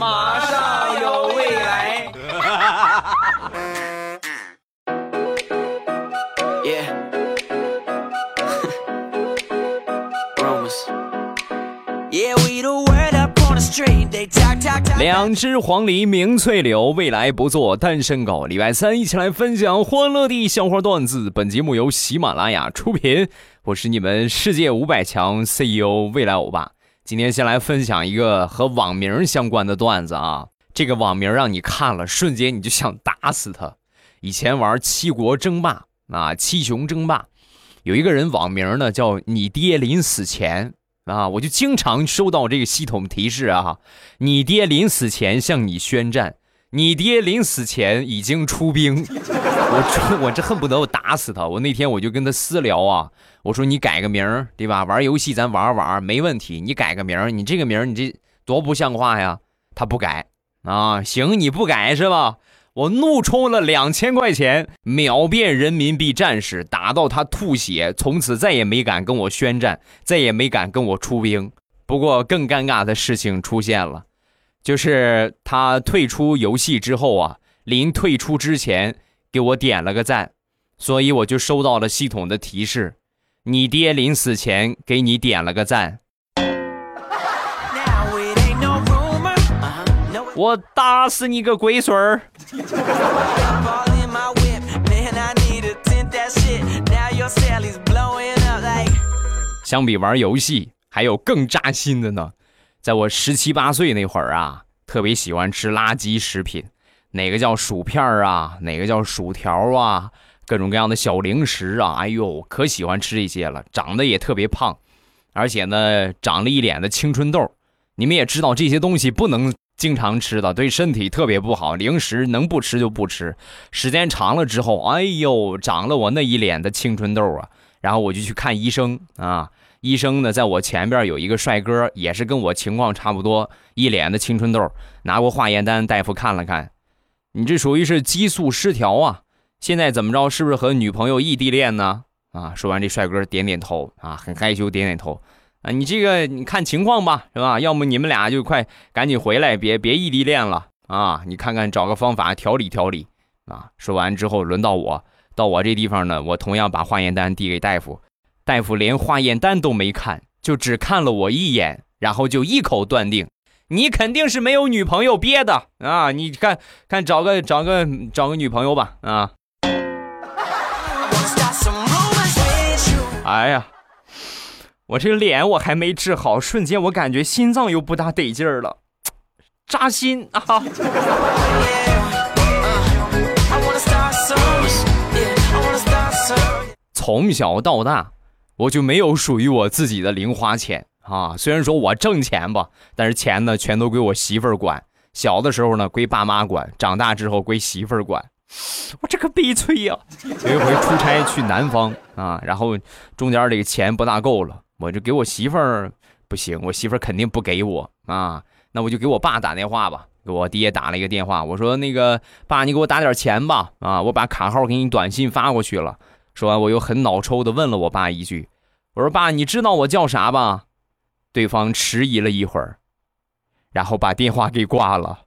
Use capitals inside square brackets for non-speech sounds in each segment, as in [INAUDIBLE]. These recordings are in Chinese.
马上有未来。[LAUGHS] 两只黄鹂鸣翠柳，未来不做单身狗。礼拜三一起来分享欢乐地笑话段子。本节目由喜马拉雅出品，我是你们世界五百强 CEO 未来欧巴。今天先来分享一个和网名相关的段子啊，这个网名让你看了瞬间你就想打死他。以前玩七国争霸啊，七雄争霸，有一个人网名呢叫你爹临死前。啊！我就经常收到这个系统提示啊，你爹临死前向你宣战，你爹临死前已经出兵。[LAUGHS] 我这我这恨不得我打死他。我那天我就跟他私聊啊，我说你改个名儿，对吧？玩游戏咱玩玩没问题，你改个名儿，你这个名儿你这多不像话呀！他不改啊，行你不改是吧？我怒充了两千块钱，秒变人民币战士，打到他吐血，从此再也没敢跟我宣战，再也没敢跟我出兵。不过更尴尬的事情出现了，就是他退出游戏之后啊，临退出之前给我点了个赞，所以我就收到了系统的提示：你爹临死前给你点了个赞。我打死你个龟孙儿！相比玩游戏，还有更扎心的呢。在我十七八岁那会儿啊，特别喜欢吃垃圾食品，哪个叫薯片啊，哪个叫薯条啊，各种各样的小零食啊，哎呦，可喜欢吃这些了。长得也特别胖，而且呢，长了一脸的青春痘。你们也知道这些东西不能。经常吃的对身体特别不好，零食能不吃就不吃。时间长了之后，哎呦，长了我那一脸的青春痘啊！然后我就去看医生啊，医生呢，在我前边有一个帅哥，也是跟我情况差不多，一脸的青春痘。拿过化验单，大夫看了看，你这属于是激素失调啊！现在怎么着？是不是和女朋友异地恋呢？啊！说完，这帅哥点点头啊，很害羞，点点头。啊，你这个你看情况吧，是吧？要么你们俩就快赶紧回来，别别异地恋了啊！你看看找个方法调理调理啊！说完之后，轮到我，到我这地方呢，我同样把化验单递给大夫，大夫连化验单都没看，就只看了我一眼，然后就一口断定，你肯定是没有女朋友憋的啊！你看看找个找个找个女朋友吧啊！哎呀！我这个脸我还没治好，瞬间我感觉心脏又不大得劲儿了，扎心啊！从小到大，我就没有属于我自己的零花钱啊。虽然说我挣钱吧，但是钱呢全都归我媳妇儿管。小的时候呢归爸妈管，长大之后归媳妇儿管。我这个悲催呀！有一回出差去南方啊，然后中间这个钱不大够了。我就给我媳妇儿不行，我媳妇儿肯定不给我啊。那我就给我爸打电话吧，给我爹打了一个电话。我说：“那个爸，你给我打点钱吧。”啊，我把卡号给你短信发过去了。说完，我又很脑抽的问了我爸一句：“我说爸，你知道我叫啥吧？”对方迟疑了一会儿，然后把电话给挂了。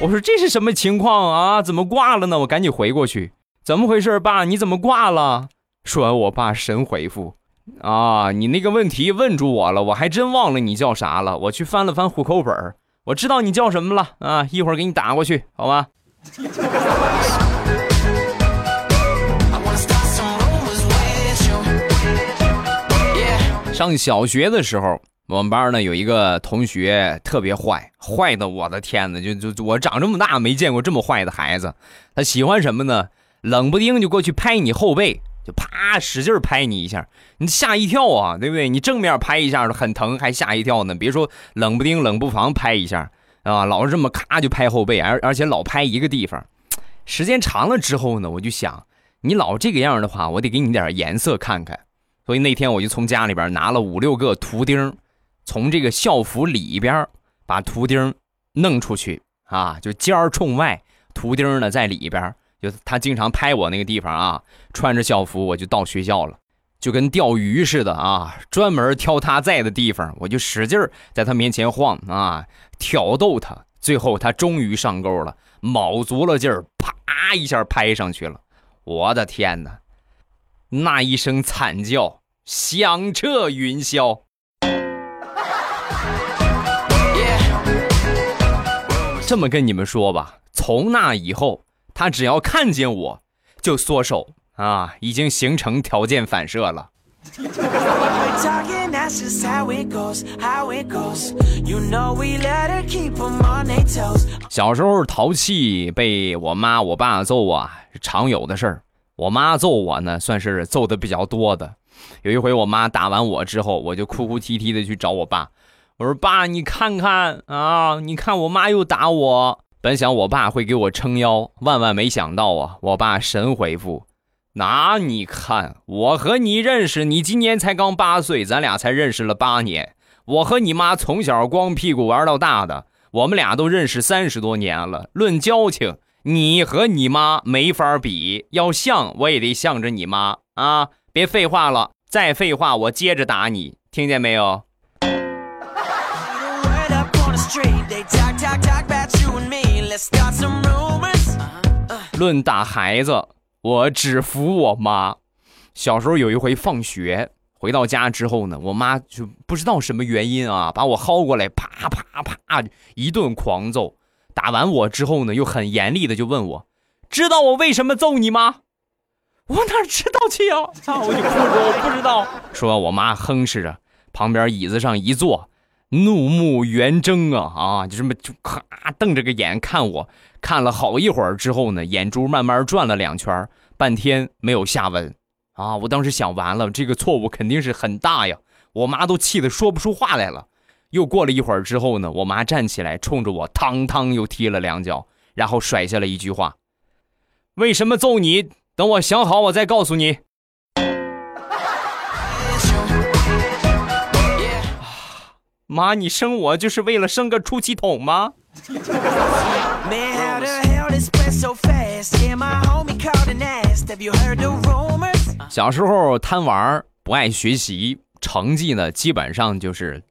我说：“这是什么情况啊？怎么挂了呢？”我赶紧回过去。怎么回事，爸？你怎么挂了？说完，我爸神回复：“啊，你那个问题问住我了，我还真忘了你叫啥了。我去翻了翻户口本我知道你叫什么了啊！一会儿给你打过去，好吧？” [LAUGHS] 上小学的时候，我们班呢有一个同学特别坏，坏的我的天哪！就就我长这么大没见过这么坏的孩子。他喜欢什么呢？冷不丁就过去拍你后背，就啪使劲拍你一下，你吓一跳啊，对不对？你正面拍一下很疼，还吓一跳呢。别说冷不丁、冷不防拍一下啊，老是这么咔就拍后背，而而且老拍一个地方，时间长了之后呢，我就想，你老这个样的话，我得给你点颜色看看。所以那天我就从家里边拿了五六个图钉，从这个校服里边把图钉弄出去啊，就尖儿冲外，图钉呢在里边。就他经常拍我那个地方啊，穿着校服我就到学校了，就跟钓鱼似的啊，专门挑他在的地方，我就使劲在他面前晃啊，挑逗他。最后他终于上钩了，卯足了劲儿，啪一下拍上去了。我的天哪，那一声惨叫响彻云霄。这么跟你们说吧，从那以后，他只要看见我就缩手。啊，已经形成条件反射了。[LAUGHS] 小时候淘气被我妈我爸揍啊，常有的事儿。我妈揍我呢，算是揍的比较多的。有一回我妈打完我之后，我就哭哭啼啼的去找我爸，我说：“爸，你看看啊，你看我妈又打我。”本想我爸会给我撑腰，万万没想到啊，我爸神回复。那你看，我和你认识，你今年才刚八岁，咱俩才认识了八年。我和你妈从小光屁股玩到大的，我们俩都认识三十多年了。论交情，你和你妈没法比。要像，我也得向着你妈啊！别废话了，再废话我接着打你，听见没有？论打孩子。我只服我妈。小时候有一回放学回到家之后呢，我妈就不知道什么原因啊，把我薅过来，啪啪啪一顿狂揍。打完我之后呢，又很严厉的就问我：“知道我为什么揍你吗？”我哪知道去啊！操我就哭说我不知道。说完我妈哼哧着，旁边椅子上一坐，怒目圆睁啊啊，就这么就咔瞪着个眼看我。看了好一会儿之后呢，眼珠慢慢转了两圈，半天没有下文，啊！我当时想完了，这个错误肯定是很大呀，我妈都气得说不出话来了。又过了一会儿之后呢，我妈站起来，冲着我汤汤又踢了两脚，然后甩下了一句话：“为什么揍你？等我想好，我再告诉你。”妈，你生我就是为了生个出气筒吗？小时候贪玩不爱学习，成绩呢基本上就是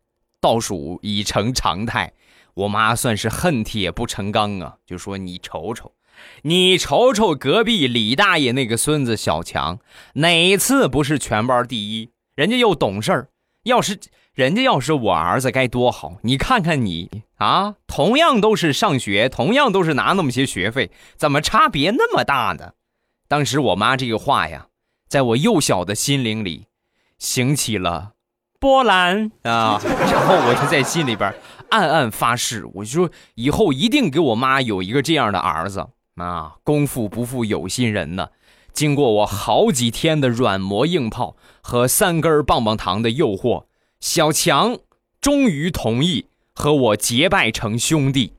倒数已成常态。我妈算是恨铁不成钢啊，就说你瞅瞅，你瞅瞅隔壁李大爷那个孙子小强，哪次不是全班第一？人家又懂事儿，要是。人家要是我儿子该多好！你看看你啊，同样都是上学，同样都是拿那么些学费，怎么差别那么大呢？当时我妈这个话呀，在我幼小的心灵里，兴起了波澜啊！[LAUGHS] 然后我就在心里边暗暗发誓，我就说以后一定给我妈有一个这样的儿子啊！功夫不负有心人呢，经过我好几天的软磨硬泡和三根棒棒糖的诱惑。小强终于同意和我结拜成兄弟，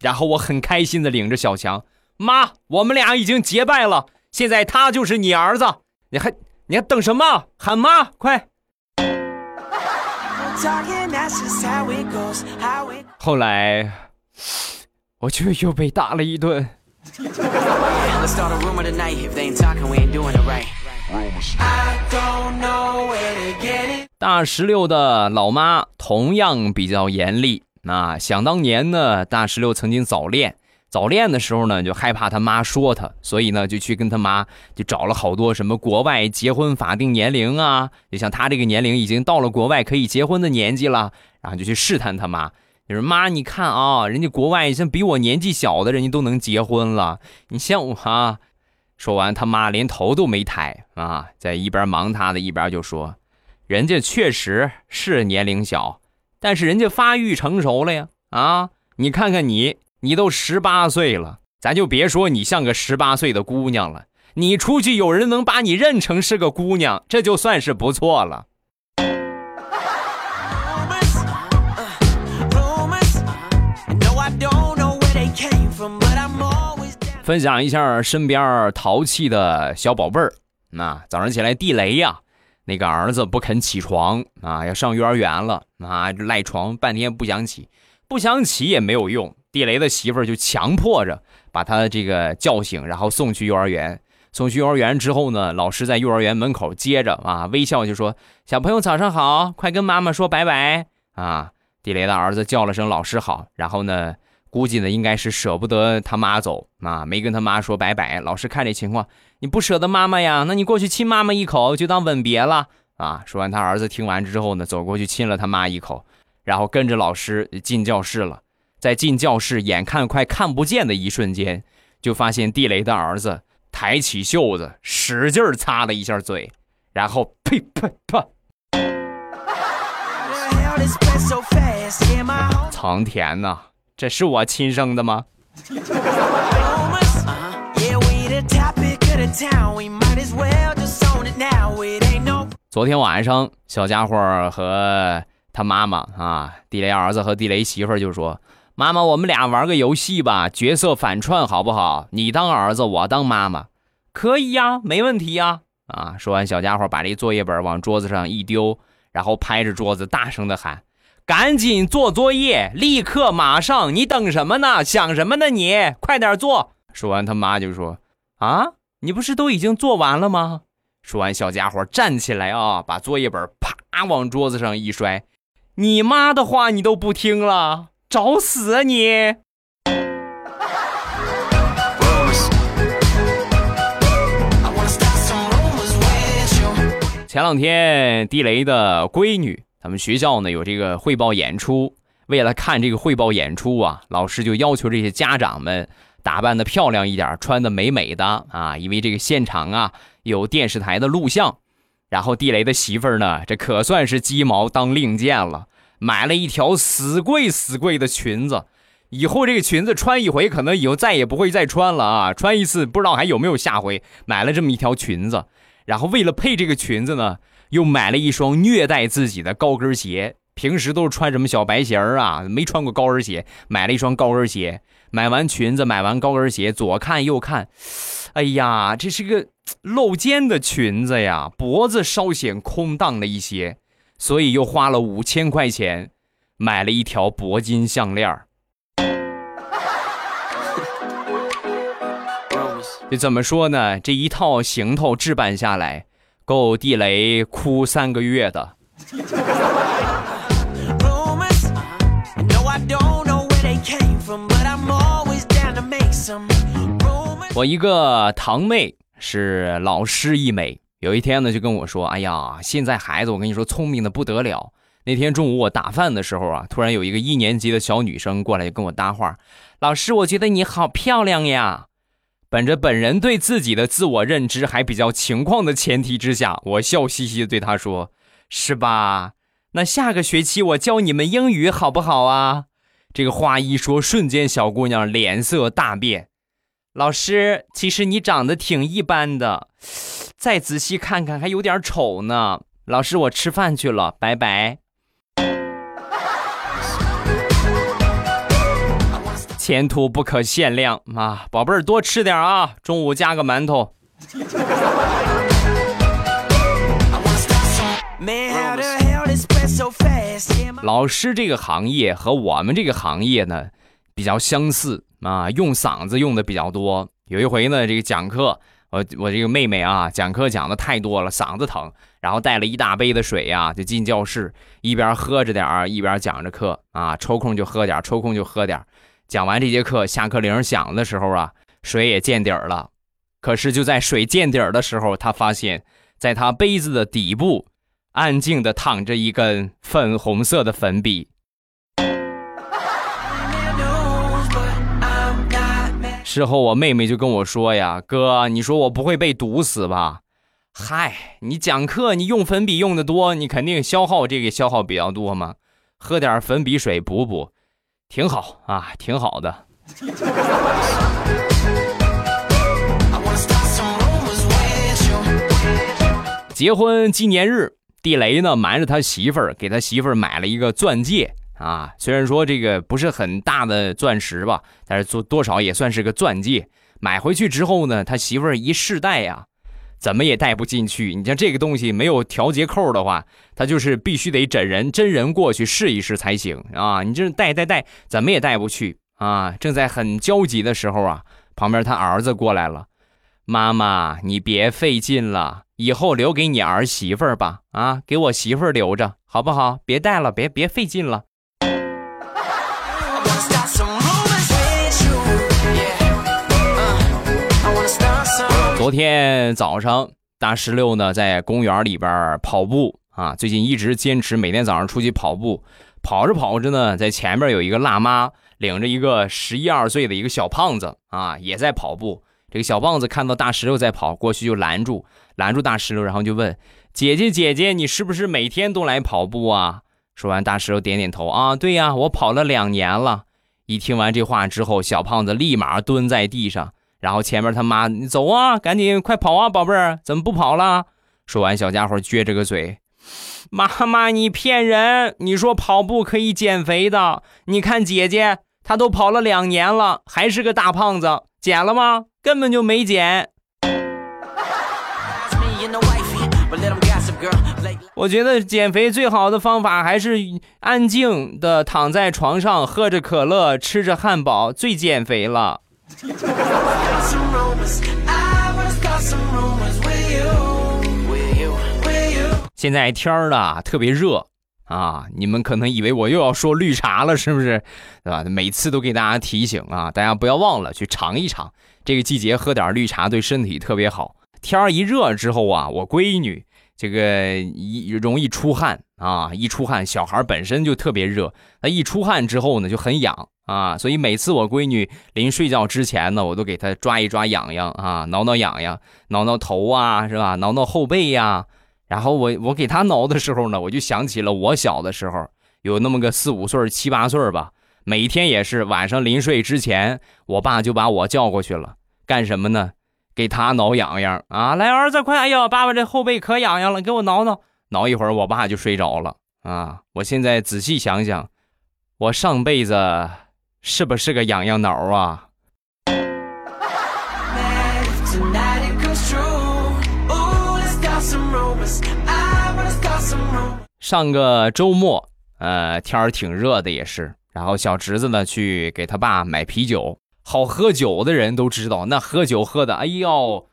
然后我很开心的领着小强，妈，我们俩已经结拜了，现在他就是你儿子，你还你还等什么？喊妈，快！[LAUGHS] 后来我就又被打了一顿。大石榴的老妈同样比较严厉。那想当年呢，大石榴曾经早恋，早恋的时候呢，就害怕他妈说他，所以呢，就去跟他妈就找了好多什么国外结婚法定年龄啊，就像他这个年龄已经到了国外可以结婚的年纪了，然后就去试探他妈，就说妈，你看啊，人家国外像比我年纪小的人家都能结婚了，你像我啊。说完，他妈连头都没抬啊，在一边忙他的一边就说：“人家确实是年龄小，但是人家发育成熟了呀！啊，你看看你，你都十八岁了，咱就别说你像个十八岁的姑娘了，你出去有人能把你认成是个姑娘，这就算是不错了。”分享一下身边淘气的小宝贝儿。那早上起来地雷呀，那个儿子不肯起床啊，要上幼儿园了啊，赖床半天不想起，不想起也没有用。地雷的媳妇儿就强迫着把他这个叫醒，然后送去幼儿园。送去幼儿园之后呢，老师在幼儿园门口接着啊，微笑就说：“小朋友早上好，快跟妈妈说拜拜啊！”地雷的儿子叫了声“老师好”，然后呢，估计呢应该是舍不得他妈走啊，没跟他妈说拜拜。老师看这情况，你不舍得妈妈呀？那你过去亲妈妈一口，就当吻别了啊！说完，他儿子听完之后呢，走过去亲了他妈一口，然后跟着老师进教室了。在进教室，眼看快看不见的一瞬间，就发现地雷的儿子抬起袖子，使劲擦了一下嘴，然后呸呸啪！苍天 [LAUGHS] 呐，这是我亲生的吗？昨天晚上，小家伙和他妈妈啊，地雷儿子和地雷媳妇就说。妈妈，我们俩玩个游戏吧，角色反串好不好？你当儿子，我当妈妈，可以呀，没问题呀。啊！说完，小家伙把这作业本往桌子上一丢，然后拍着桌子大声的喊：“赶紧做作业，立刻马上！你等什么呢？想什么呢？你快点做！”说完，他妈就说：“啊，你不是都已经做完了吗？”说完，小家伙站起来啊，把作业本啪往桌子上一摔：“你妈的话你都不听了！”找死啊你！前两天地雷的闺女，他们学校呢有这个汇报演出，为了看这个汇报演出啊，老师就要求这些家长们打扮的漂亮一点，穿的美美的啊，因为这个现场啊有电视台的录像。然后地雷的媳妇儿呢，这可算是鸡毛当令箭了。买了一条死贵死贵的裙子，以后这个裙子穿一回，可能以后再也不会再穿了啊！穿一次不知道还有没有下回。买了这么一条裙子，然后为了配这个裙子呢，又买了一双虐待自己的高跟鞋。平时都是穿什么小白鞋啊，没穿过高跟鞋，买了一双高跟鞋。买完裙子，买完高跟鞋，左看右看，哎呀，这是个露肩的裙子呀，脖子稍显空荡了一些。所以又花了五千块钱，买了一条铂金项链这怎么说呢？这一套行头置办下来，够地雷哭三个月的。我一个堂妹是老师一枚。有一天呢，就跟我说：“哎呀，现在孩子，我跟你说，聪明的不得了。那天中午我打饭的时候啊，突然有一个一年级的小女生过来跟我搭话：‘老师，我觉得你好漂亮呀。’本着本人对自己的自我认知还比较情况的前提之下，我笑嘻嘻的对她说：‘是吧？那下个学期我教你们英语好不好啊？’这个话一说，瞬间小姑娘脸色大变。老师，其实你长得挺一般的。”再仔细看看，还有点丑呢。老师，我吃饭去了，拜拜。前途不可限量啊，宝贝儿，多吃点啊，中午加个馒头。[LAUGHS] 老师这个行业和我们这个行业呢比较相似啊，用嗓子用的比较多。有一回呢，这个讲课。我我这个妹妹啊，讲课讲的太多了，嗓子疼，然后带了一大杯的水呀，就进教室，一边喝着点儿，一边讲着课啊，抽空就喝点抽空就喝点讲完这节课，下课铃响的时候啊，水也见底儿了。可是就在水见底儿的时候，他发现，在他杯子的底部，安静的躺着一根粉红色的粉笔。事后，我妹妹就跟我说呀：“哥，你说我不会被毒死吧？”嗨，你讲课你用粉笔用的多，你肯定消耗这个消耗比较多嘛。喝点粉笔水补补，挺好啊，挺好的。结婚纪念日，地雷呢瞒着他媳妇儿，给他媳妇儿买了一个钻戒。啊，虽然说这个不是很大的钻石吧，但是做多少也算是个钻戒。买回去之后呢，他媳妇儿一试戴呀，怎么也戴不进去。你像这个东西没有调节扣的话，他就是必须得真人真人过去试一试才行啊。你这戴戴戴，怎么也戴不去啊。正在很焦急的时候啊，旁边他儿子过来了，妈妈，你别费劲了，以后留给你儿媳妇儿吧。啊，给我媳妇儿留着，好不好？别带了，别别费劲了。昨天早上，大石榴呢在公园里边跑步啊，最近一直坚持每天早上出去跑步。跑着跑着呢，在前面有一个辣妈领着一个十一二岁的一个小胖子啊，也在跑步。这个小胖子看到大石榴在跑，过去就拦住，拦住大石榴，然后就问：“姐姐，姐姐，你是不是每天都来跑步啊？”说完，大石榴点点头啊，对呀，我跑了两年了。一听完这话之后，小胖子立马蹲在地上，然后前面他妈，你走啊，赶紧快跑啊，宝贝儿，怎么不跑了？说完，小家伙撅着个嘴。妈妈，你骗人！你说跑步可以减肥的，你看姐姐，她都跑了两年了，还是个大胖子，减了吗？根本就没减。我觉得减肥最好的方法还是安静的躺在床上，喝着可乐，吃着汉堡，最减肥了。现在天儿呢特别热啊，你们可能以为我又要说绿茶了，是不是？对吧？每次都给大家提醒啊，大家不要忘了去尝一尝，这个季节喝点绿茶对身体特别好。天儿一热之后啊，我闺女这个一容易出汗啊，一出汗，小孩本身就特别热，那一出汗之后呢就很痒啊，所以每次我闺女临睡觉之前呢，我都给她抓一抓痒痒啊，挠挠痒痒，挠挠头啊，是吧？挠挠后背呀。然后我我给她挠的时候呢，我就想起了我小的时候，有那么个四五岁、七八岁吧，每天也是晚上临睡之前，我爸就把我叫过去了，干什么呢？给他挠痒痒啊！来，儿子，快！哎呦，爸爸这后背可痒痒了，给我挠挠。挠一会儿，我爸就睡着了啊！我现在仔细想想，我上辈子是不是个痒痒挠啊？上个周末，呃，天儿挺热的，也是。然后小侄子呢，去给他爸买啤酒。好喝酒的人都知道，那喝酒喝的，哎呦，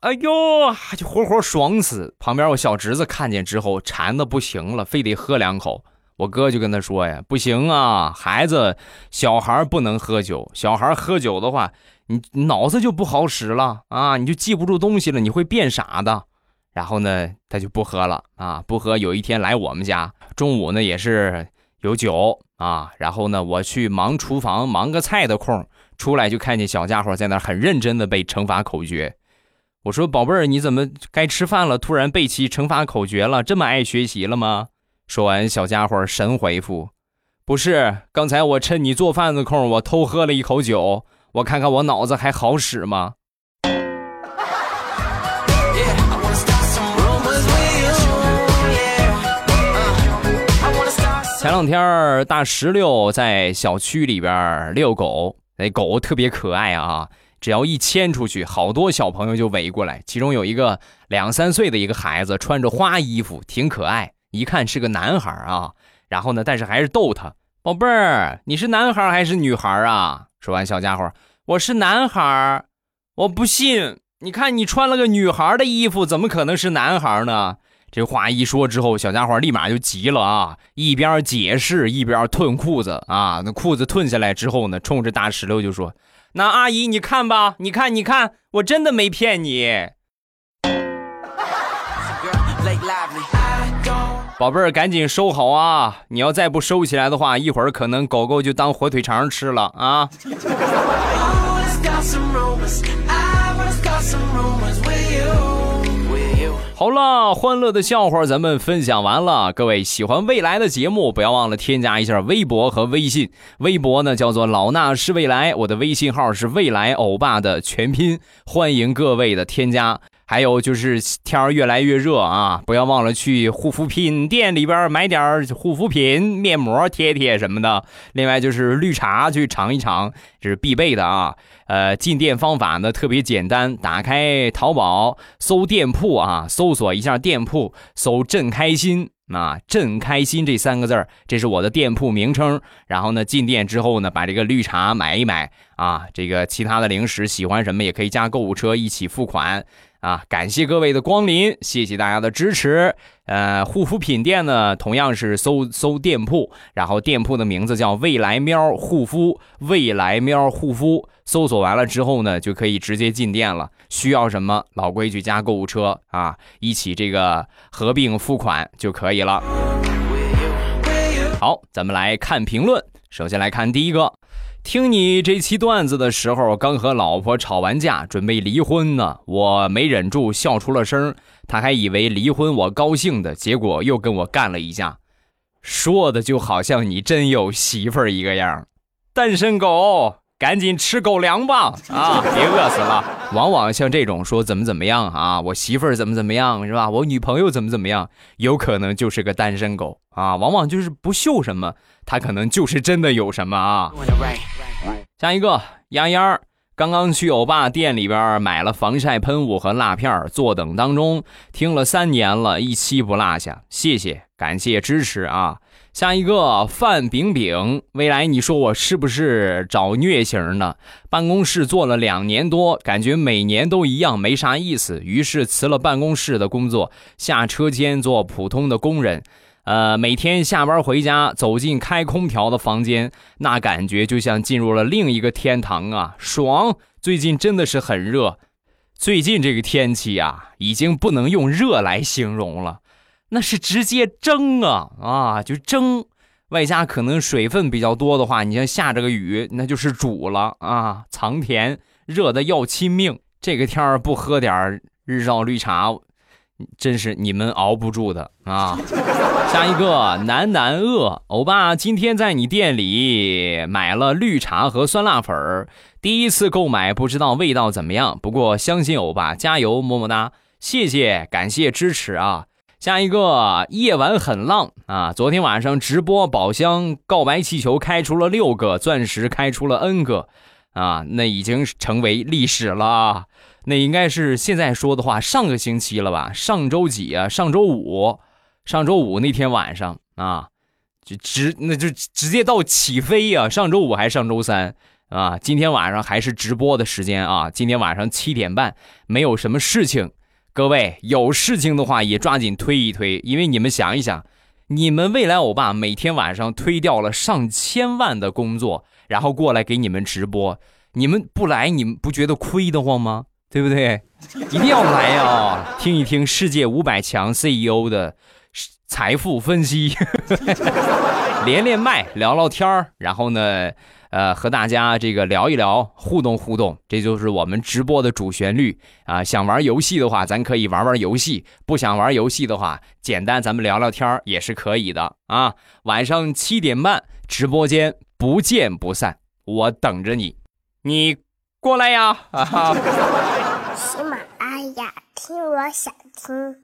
哎呦，就活活爽死。旁边我小侄子看见之后，馋的不行了，非得喝两口。我哥就跟他说呀：“不行啊，孩子，小孩不能喝酒。小孩喝酒的话，你脑子就不好使了啊，你就记不住东西了，你会变傻的。”然后呢，他就不喝了啊，不喝。有一天来我们家，中午呢也是有酒啊。然后呢，我去忙厨房，忙个菜的空，出来就看见小家伙在那很认真的背乘法口诀。我说：“宝贝儿，你怎么该吃饭了，突然背起乘法口诀了？这么爱学习了吗？”说完，小家伙神回复：“不是，刚才我趁你做饭的空，我偷喝了一口酒，我看看我脑子还好使吗？”前两天大石榴在小区里边遛狗，那狗特别可爱啊！只要一牵出去，好多小朋友就围过来。其中有一个两三岁的一个孩子，穿着花衣服，挺可爱，一看是个男孩啊。然后呢，但是还是逗他：“宝贝儿，你是男孩还是女孩啊？”说完，小家伙：“我是男孩。”我不信，你看你穿了个女孩的衣服，怎么可能是男孩呢？这话一说之后，小家伙立马就急了啊！一边解释一边褪裤子啊。那裤子褪下来之后呢，冲着大石榴就说：“那阿姨你看吧，你看你看，我真的没骗你。”宝贝儿，赶紧收好啊！你要再不收起来的话，一会儿可能狗狗就当火腿肠吃了啊！好了，欢乐的笑话咱们分享完了。各位喜欢未来的节目，不要忘了添加一下微博和微信。微博呢叫做老衲是未来，我的微信号是未来欧巴的全拼，欢迎各位的添加。还有就是天儿越来越热啊，不要忘了去护肤品店里边买点护肤品、面膜贴贴什么的。另外就是绿茶去尝一尝，这是必备的啊。呃，进店方法呢特别简单，打开淘宝搜店铺啊，搜索一下店铺，搜“朕开心”啊，朕开心这三个字儿，这是我的店铺名称。然后呢，进店之后呢，把这个绿茶买一买啊，这个其他的零食喜欢什么也可以加购物车一起付款啊。感谢各位的光临，谢谢大家的支持。呃，护肤品店呢，同样是搜搜店铺，然后店铺的名字叫未来喵护肤，未来喵护肤，搜索完了之后呢，就可以直接进店了。需要什么，老规矩加购物车啊，一起这个合并付款就可以了。好，咱们来看评论，首先来看第一个。听你这期段子的时候，刚和老婆吵完架，准备离婚呢，我没忍住笑出了声。他还以为离婚我高兴的，结果又跟我干了一架，说的就好像你真有媳妇儿一个样。单身狗，赶紧吃狗粮吧！啊，别饿死了。往往像这种说怎么怎么样啊，我媳妇儿怎么怎么样是吧？我女朋友怎么怎么样，有可能就是个单身狗啊。往往就是不秀什么，他可能就是真的有什么啊。下一个，丫丫刚刚去欧巴店里边买了防晒喷雾和蜡片，坐等当中，听了三年了，一期不落下，谢谢，感谢支持啊！下一个，范饼饼，未来你说我是不是找虐型呢？办公室做了两年多，感觉每年都一样，没啥意思，于是辞了办公室的工作，下车间做普通的工人。呃，每天下班回家，走进开空调的房间，那感觉就像进入了另一个天堂啊，爽！最近真的是很热，最近这个天气啊，已经不能用热来形容了，那是直接蒸啊啊，就蒸，外加可能水分比较多的话，你像下着个雨，那就是煮了啊，藏甜，热的要亲命。这个天儿不喝点日照绿茶。真是你们熬不住的啊！[LAUGHS] 下一个南南饿欧巴今天在你店里买了绿茶和酸辣粉儿，第一次购买不知道味道怎么样，不过相信欧巴，加油，么么哒，谢谢，感谢支持啊！下一个夜晚很浪啊，昨天晚上直播宝箱告白气球开出了六个，钻石开出了 N 个，啊，那已经成为历史了。那应该是现在说的话，上个星期了吧？上周几啊？上周五，上周五那天晚上啊，就直那就直接到起飞呀！上周五还是上周三啊？今天晚上还是直播的时间啊？今天晚上七点半，没有什么事情，各位有事情的话也抓紧推一推，因为你们想一想，你们未来欧巴每天晚上推掉了上千万的工作，然后过来给你们直播，你们不来，你们不觉得亏得慌吗？对不对？一定要来啊！听一听世界五百强 CEO 的财富分析，[LAUGHS] 连连麦聊聊天儿，然后呢，呃，和大家这个聊一聊，互动互动，这就是我们直播的主旋律啊！想玩游戏的话，咱可以玩玩游戏；不想玩游戏的话，简单咱们聊聊天儿也是可以的啊！晚上七点半直播间不见不散，我等着你，你过来呀！啊哈。喜马拉雅，听我想听。